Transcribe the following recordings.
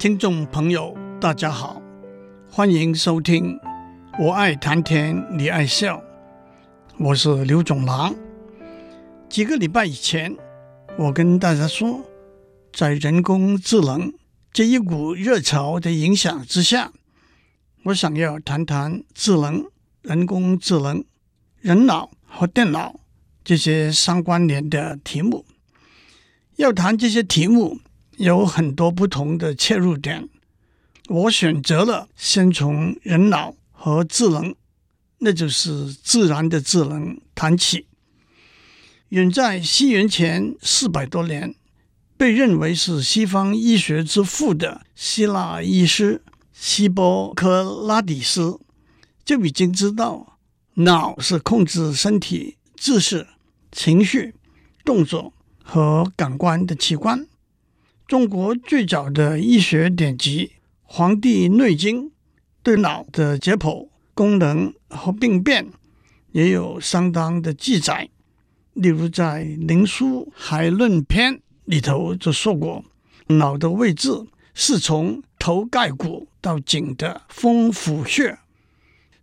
听众朋友，大家好，欢迎收听《我爱谈天，你爱笑》，我是刘总郎。几个礼拜以前，我跟大家说，在人工智能这一股热潮的影响之下，我想要谈谈智能、人工智能、人脑和电脑这些相关联的题目。要谈这些题目，有很多不同的切入点。我选择了先从人脑和智能，那就是自然的智能谈起。远在西元前四百多年，被认为是西方医学之父的希腊医师希波克拉底斯就已经知道，脑是控制身体知识、情绪、动作。和感官的器官，中国最早的医学典籍《黄帝内经》对脑的解剖、功能和病变也有相当的记载。例如在《灵枢海论篇》里头就说过，脑的位置是从头盖骨到颈的风府穴。《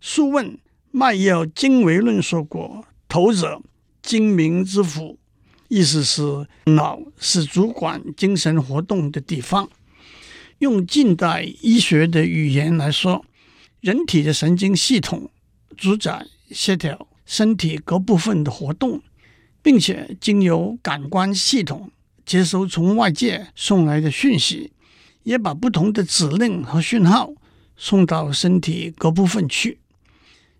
素问脉要经纬论》说过，头者精明之府。意思是脑是主管精神活动的地方。用近代医学的语言来说，人体的神经系统主宰协调身体各部分的活动，并且经由感官系统接收从外界送来的讯息，也把不同的指令和讯号送到身体各部分去。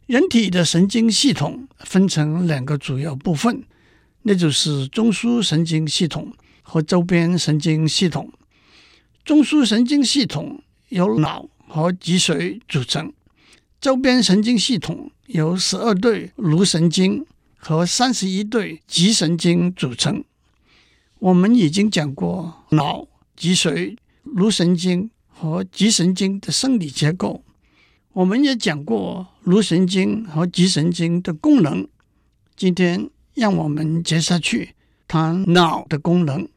人体的神经系统分成两个主要部分。那就是中枢神经系统和周边神经系统。中枢神经系统由脑和脊髓组成，周边神经系统由十二对颅神经和三十一对脊神经组成。我们已经讲过脑、脊髓、颅神经和脊神经的生理结构，我们也讲过颅神经和脊神经的功能。今天。让我们接下去谈脑的功能。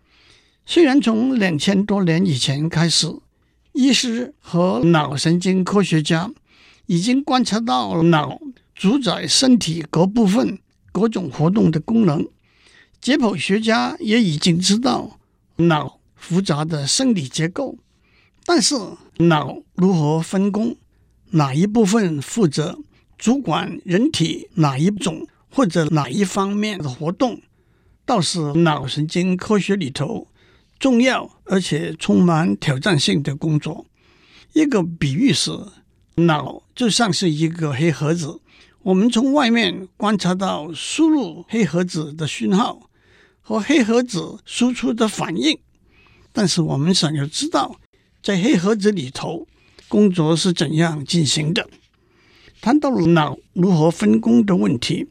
虽然从两千多年以前开始，医师和脑神经科学家已经观察到脑主宰身体各部分各种活动的功能，解剖学家也已经知道脑复杂的生理结构，但是脑如何分工，哪一部分负责主管人体哪一种？或者哪一方面的活动，倒是脑神经科学里头重要而且充满挑战性的工作。一个比喻是，脑就像是一个黑盒子，我们从外面观察到输入黑盒子的讯号和黑盒子输出的反应，但是我们想要知道，在黑盒子里头工作是怎样进行的。谈到了脑如何分工的问题。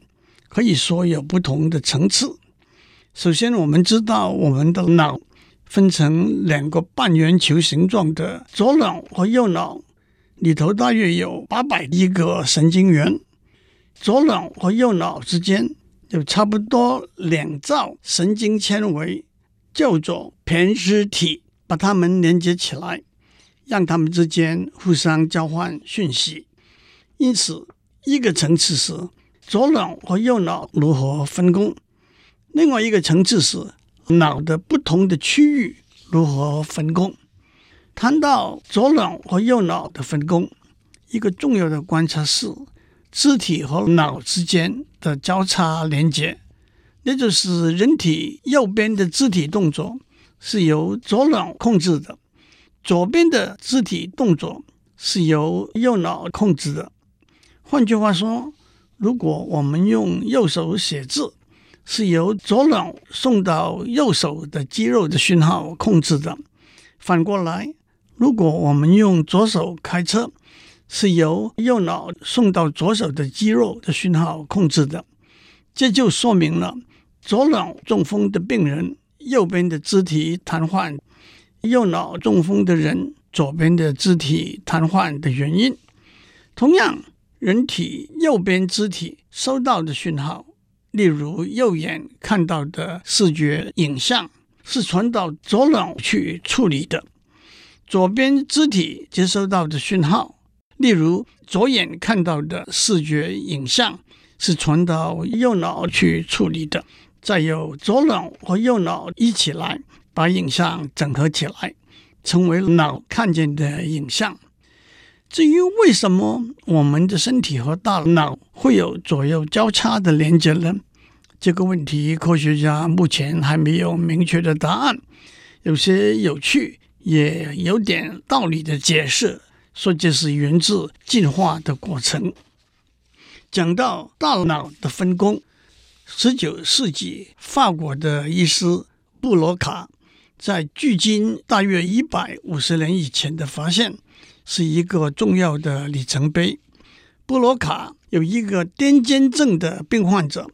可以说有不同的层次。首先，我们知道我们的脑分成两个半圆球形状的左脑和右脑，里头大约有八百亿个神经元。左脑和右脑之间有差不多两兆神经纤维，叫做胼胝体，把它们连接起来，让它们之间互相交换讯息。因此，一个层次是。左脑和右脑如何分工？另外一个层次是脑的不同的区域如何分工。谈到左脑和右脑的分工，一个重要的观察是肢体和脑之间的交叉连接，也就是人体右边的肢体动作是由左脑控制的，左边的肢体动作是由右脑控制的。换句话说。如果我们用右手写字，是由左脑送到右手的肌肉的讯号控制的；反过来，如果我们用左手开车，是由右脑送到左手的肌肉的讯号控制的。这就说明了左脑中风的病人右边的肢体瘫痪，右脑中风的人左边的肢体瘫痪的原因。同样。人体右边肢体收到的讯号，例如右眼看到的视觉影像，是传到左脑去处理的。左边肢体接收到的讯号，例如左眼看到的视觉影像，是传到右脑去处理的，再由左脑和右脑一起来把影像整合起来，成为脑看见的影像。至于为什么我们的身体和大脑会有左右交叉的连接呢？这个问题，科学家目前还没有明确的答案。有些有趣也有点道理的解释，说这是源自进化的过程。讲到大脑的分工，十九世纪法国的医师布罗卡在距今大约一百五十年以前的发现，是一个重要的里程碑。布罗卡有一个癫痫症的病患者。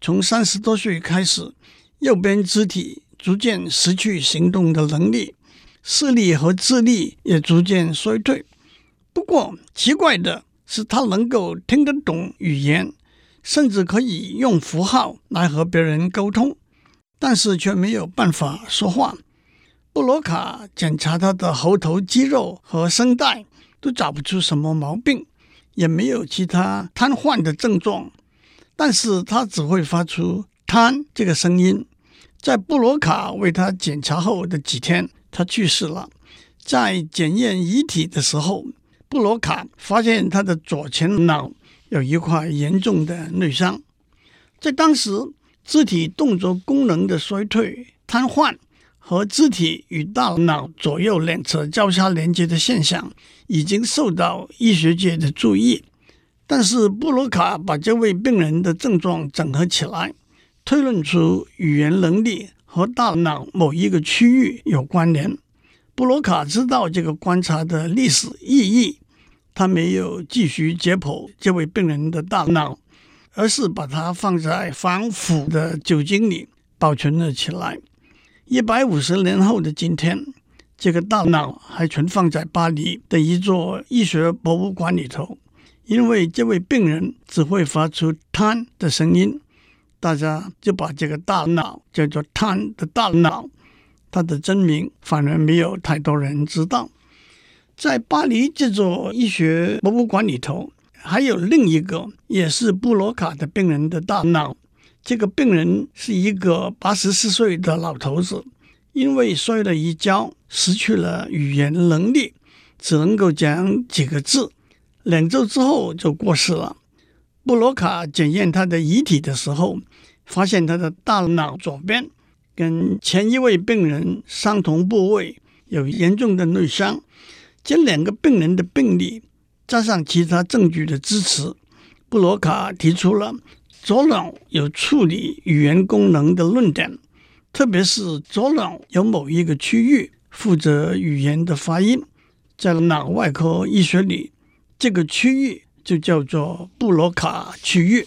从三十多岁开始，右边肢体逐渐失去行动的能力，视力和智力也逐渐衰退。不过，奇怪的是，他能够听得懂语言，甚至可以用符号来和别人沟通，但是却没有办法说话。布罗卡检查他的喉头肌肉和声带，都找不出什么毛病，也没有其他瘫痪的症状。但是他只会发出“瘫”这个声音。在布罗卡为他检查后的几天，他去世了。在检验遗体的时候，布罗卡发现他的左前脑有一块严重的内伤。在当时，肢体动作功能的衰退、瘫痪和肢体与大脑左右两侧交叉连接的现象已经受到医学界的注意。但是布罗卡把这位病人的症状整合起来，推论出语言能力和大脑某一个区域有关联。布罗卡知道这个观察的历史意义，他没有继续解剖这位病人的大脑，而是把它放在防腐的酒精里保存了起来。一百五十年后的今天，这个大脑还存放在巴黎的一座医学博物馆里头。因为这位病人只会发出“瘫”的声音，大家就把这个大脑叫做“瘫”的大脑。他的真名反而没有太多人知道。在巴黎这座医学博物馆里头，还有另一个也是布罗卡的病人的大脑。这个病人是一个八十四岁的老头子，因为摔了一跤，失去了语言能力，只能够讲几个字。两周之后就过世了。布罗卡检验他的遗体的时候，发现他的大脑左边跟前一位病人相同部位有严重的内伤。这两个病人的病例加上其他证据的支持，布罗卡提出了左脑有处理语言功能的论点，特别是左脑有某一个区域负责语言的发音，在脑外科医学里。这个区域就叫做布罗卡区域。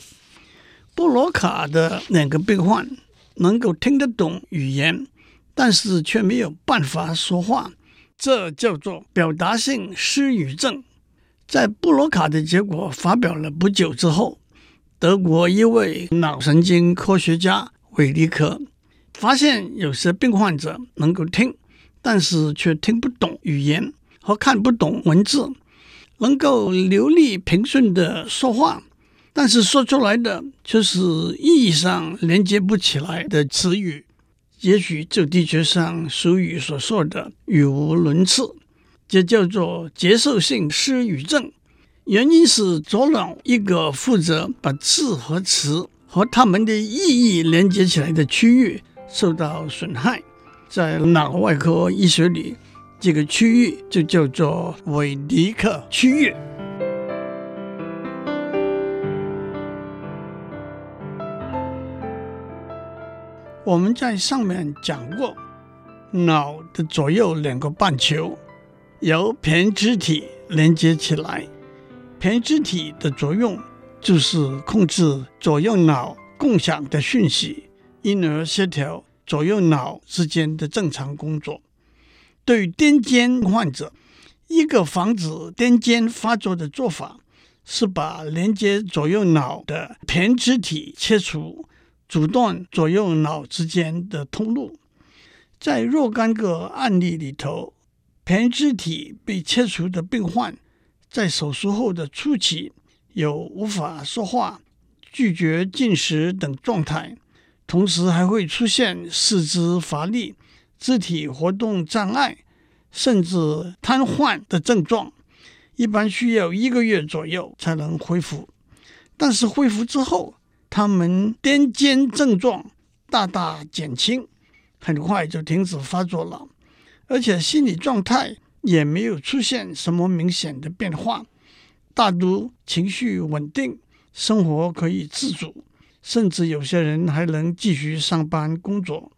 布罗卡的两个病患能够听得懂语言，但是却没有办法说话，这叫做表达性失语症。在布罗卡的结果发表了不久之后，德国一位脑神经科学家韦利克发现，有些病患者能够听，但是却听不懂语言和看不懂文字。能够流利平顺地说话，但是说出来的却是意义上连接不起来的词语，也许就地球上俗语所说的语无伦次，这叫做接受性失语症。原因是左脑一个负责把字和词和它们的意义连接起来的区域受到损害，在脑外科医学里。这个区域就叫做韦迪克区域。我们在上面讲过，脑的左右两个半球由胼胝体连接起来，胼胝体的作用就是控制左右脑共享的讯息，因而协调左右脑之间的正常工作。对于癫痫患者，一个防止癫痫发作的做法是把连接左右脑的胼胝体切除，阻断左右脑之间的通路。在若干个案例里头，胼胝体被切除的病患，在手术后的初期有无法说话、拒绝进食等状态，同时还会出现四肢乏力、肢体活动障碍，甚至瘫痪的症状。一般需要一个月左右才能恢复。但是恢复之后，他们癫痫症状大大减轻，很快就停止发作了。而且心理状态也没有出现什么明显的变化，大都情绪稳定，生活可以自主，甚至有些人还能继续上班工作。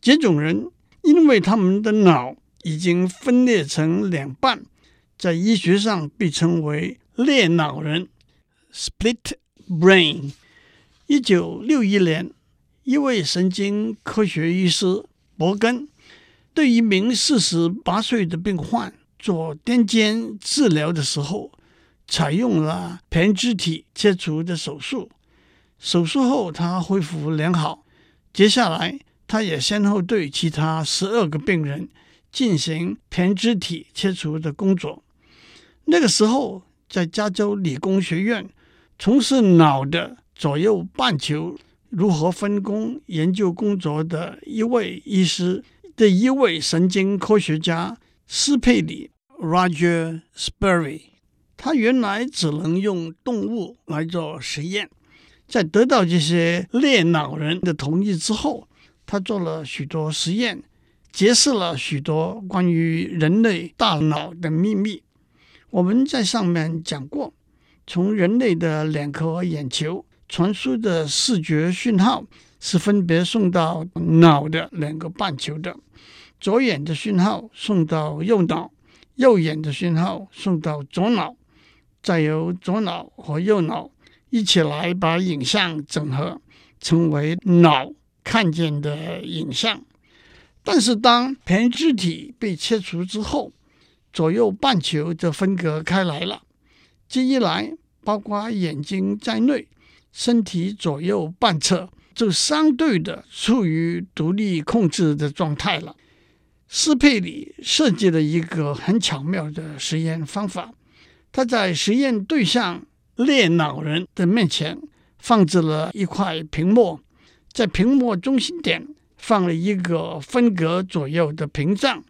这种人，因为他们的脑已经分裂成两半，在医学上被称为裂脑人 （split brain）。一九六一年，一位神经科学医师伯根。对一名四十八岁的病患做癫痫治疗的时候，采用了胼胝体切除的手术。手术后，他恢复良好。接下来，他也先后对其他十二个病人进行胼胝体切除的工作。那个时候，在加州理工学院从事脑的左右半球如何分工研究工作的一位医师。的一位神经科学家斯佩里 （Roger Sperry），他原来只能用动物来做实验，在得到这些裂脑人的同意之后，他做了许多实验，揭示了许多关于人类大脑的秘密。我们在上面讲过，从人类的两颗眼球传输的视觉讯号。是分别送到脑的两个半球的，左眼的讯号送到右脑，右眼的讯号送到左脑，再由左脑和右脑一起来把影像整合，成为脑看见的影像。但是当胼胝体被切除之后，左右半球就分隔开来了。这一来，包括眼睛在内，身体左右半侧。就相对的处于独立控制的状态了。斯佩里设计了一个很巧妙的实验方法，他在实验对象裂脑人的面前放置了一块屏幕，在屏幕中心点放了一个分隔左右的屏障。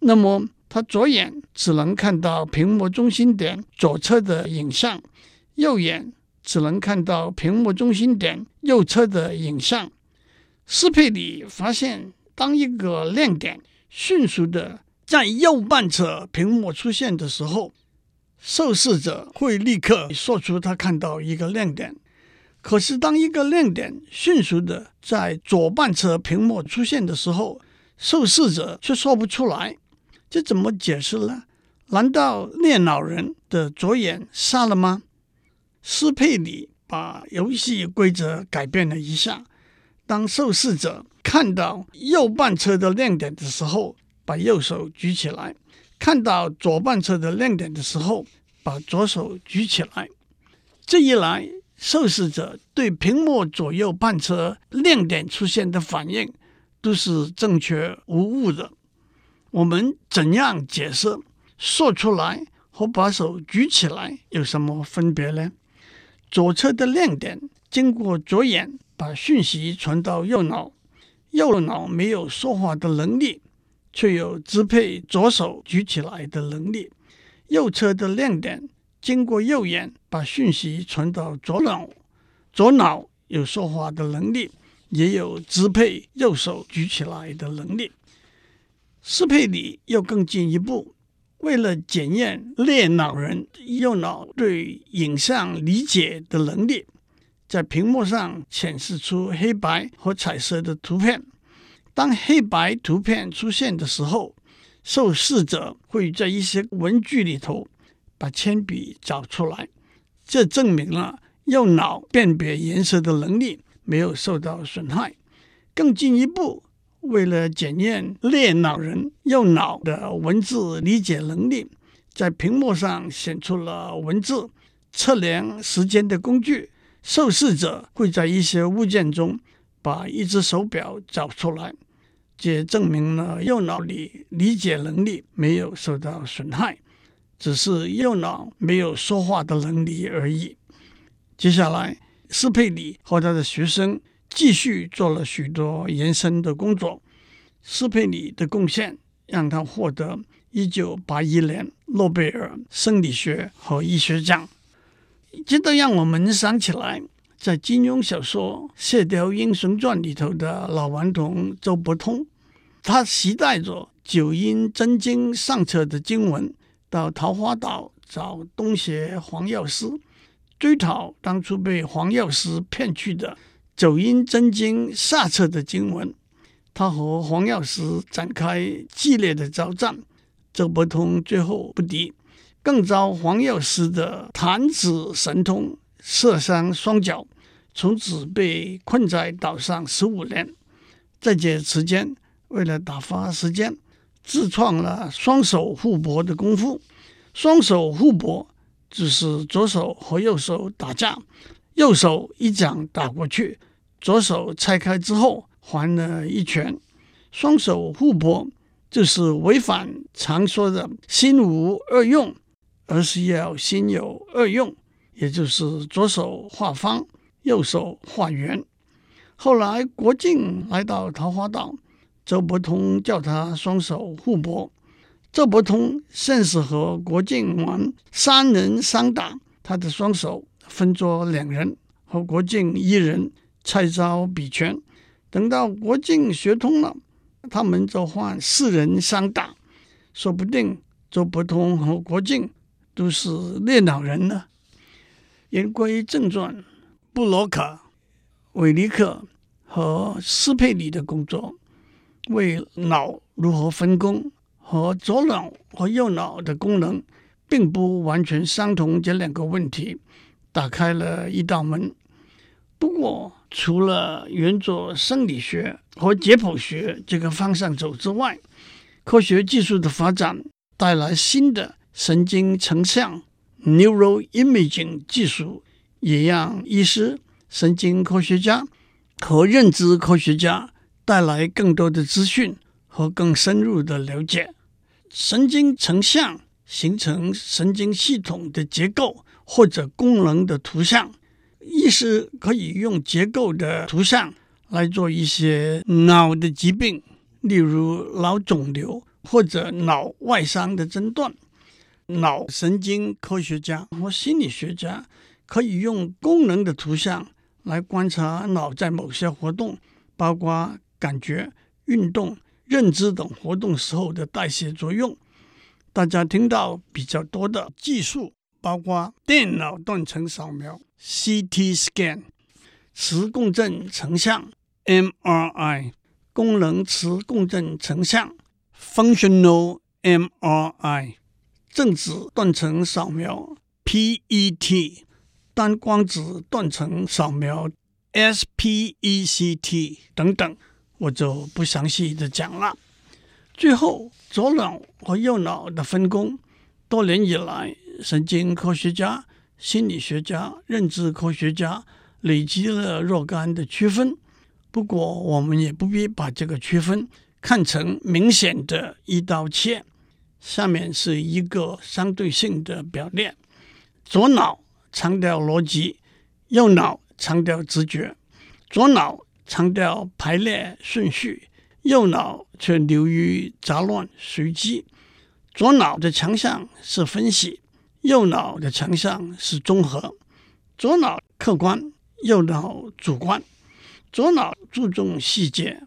那么他左眼只能看到屏幕中心点左侧的影像，右眼。只能看到屏幕中心点右侧的影像。斯佩里发现，当一个亮点迅速的在右半侧屏幕出现的时候，受试者会立刻说出他看到一个亮点。可是，当一个亮点迅速的在左半侧屏幕出现的时候，受试者却说不出来。这怎么解释呢？难道裂脑人的左眼瞎了吗？斯佩里把游戏规则改变了一下：当受试者看到右半侧的亮点的时候，把右手举起来；看到左半侧的亮点的时候，把左手举起来。这一来，受试者对屏幕左右半侧亮点出现的反应都是正确无误的。我们怎样解释说出来和把手举起来有什么分别呢？左侧的亮点经过左眼把讯息传到右脑，右脑没有说话的能力，却有支配左手举起来的能力。右侧的亮点经过右眼把讯息传到左脑，左脑有说话的能力，也有支配右手举起来的能力。斯佩里又更进一步。为了检验裂脑人右脑对影像理解的能力，在屏幕上显示出黑白和彩色的图片。当黑白图片出现的时候，受试者会在一些文具里头把铅笔找出来，这证明了右脑辨别颜色的能力没有受到损害。更进一步。为了检验裂脑人右脑的文字理解能力，在屏幕上显出了文字。测量时间的工具，受试者会在一些物件中把一只手表找出来。这证明了右脑里理解能力没有受到损害，只是右脑没有说话的能力而已。接下来，斯佩里和他的学生继续做了许多延伸的工作。斯佩里的贡献让他获得1981年诺贝尔生理学和医学奖。这都让我们想起来，在金庸小说《射雕英雄传》里头的老顽童周伯通，他携带着九阴真经上册的经文到桃花岛找东邪黄药师，追讨当初被黄药师骗去的九阴真经下册的经文。他和黄药师展开激烈的交战，周伯通最后不敌。更遭黄药师的弹指神通射伤双脚，从此被困在岛上十五年。在这期间，为了打发时间，自创了双手互搏的功夫。双手互搏只是左手和右手打架，右手一掌打过去，左手拆开之后还了一拳。双手互搏就是违反常说的“心无二用”。而是要心有二用，也就是左手画方，右手画圆。后来郭靖来到桃花岛，周伯通叫他双手互搏。周伯通甚是和郭靖玩三人三打，他的双手分作两人，和郭靖一人猜招比拳。等到国境学通了，他们就换四人三打，说不定周伯通和国境。都是练脑人呢。言归正传，布洛克、韦尼克和斯佩里的工作，为脑如何分工和左脑和右脑的功能并不完全相同这两个问题打开了一道门。不过，除了沿着生理学和解剖学这个方向走之外，科学技术的发展带来新的。神经成像 （neuroimaging） 技术也让医师、神经科学家和认知科学家带来更多的资讯和更深入的了解。神经成像形成神经系统的结构或者功能的图像，医师可以用结构的图像来做一些脑的疾病，例如脑肿瘤或者脑外伤的诊断。脑神经科学家和心理学家可以用功能的图像来观察脑在某些活动，包括感觉、运动、认知等活动时候的代谢作用。大家听到比较多的技术，包括电脑断层扫描 （CT scan）、磁共振成像 （MRI）、功能磁共振成像 （Functional MRI）。正子断层扫描 （PET）、单光子断层扫描 （SPECT） 等等，我就不详细的讲了。最后，左脑和右脑的分工，多年以来，神经科学家、心理学家、认知科学家累积了若干的区分。不过，我们也不必把这个区分看成明显的一刀切。下面是一个相对性的表列：左脑强调逻辑，右脑强调直觉；左脑强调排列顺序，右脑却流于杂乱随机。左脑的强项是分析，右脑的强项是综合。左脑客观，右脑主观；左脑注重细节，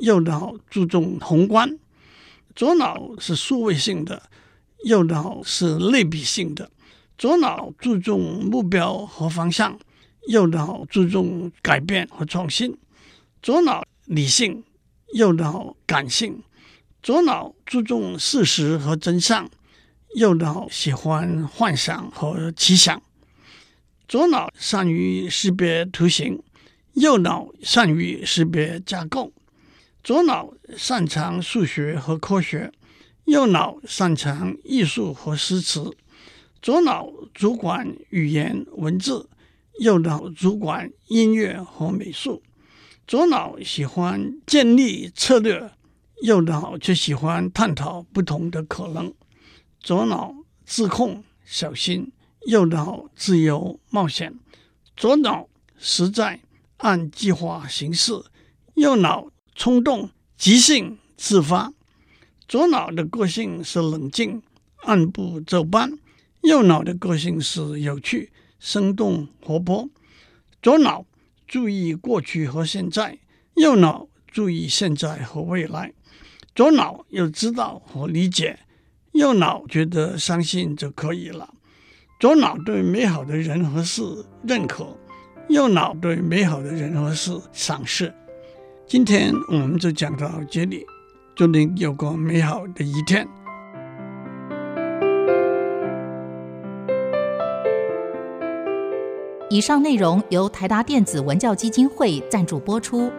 右脑注重宏观。左脑是数位性的，右脑是类比性的。左脑注重目标和方向，右脑注重改变和创新。左脑理性，右脑感性。左脑注重事实和真相，右脑喜欢幻想和奇想。左脑善于识别图形，右脑善于识别架构。左脑擅长数学和科学，右脑擅长艺术和诗词。左脑主管语言文字，右脑主管音乐和美术。左脑喜欢建立策略，右脑却喜欢探讨不同的可能。左脑自控小心，右脑自由冒险。左脑实在按计划行事，右脑冲动即兴自发。左脑的个性是冷静、按部就班；右脑的个性是有趣、生动、活泼。左脑注意过去和现在，右脑注意现在和未来。左脑要知道和理解，右脑觉得相信就可以了。左脑对美好的人和事认可，右脑对美好的人和事赏识。今天我们就讲到这里。祝您有个美好的一天。以上内容由台达电子文教基金会赞助播出。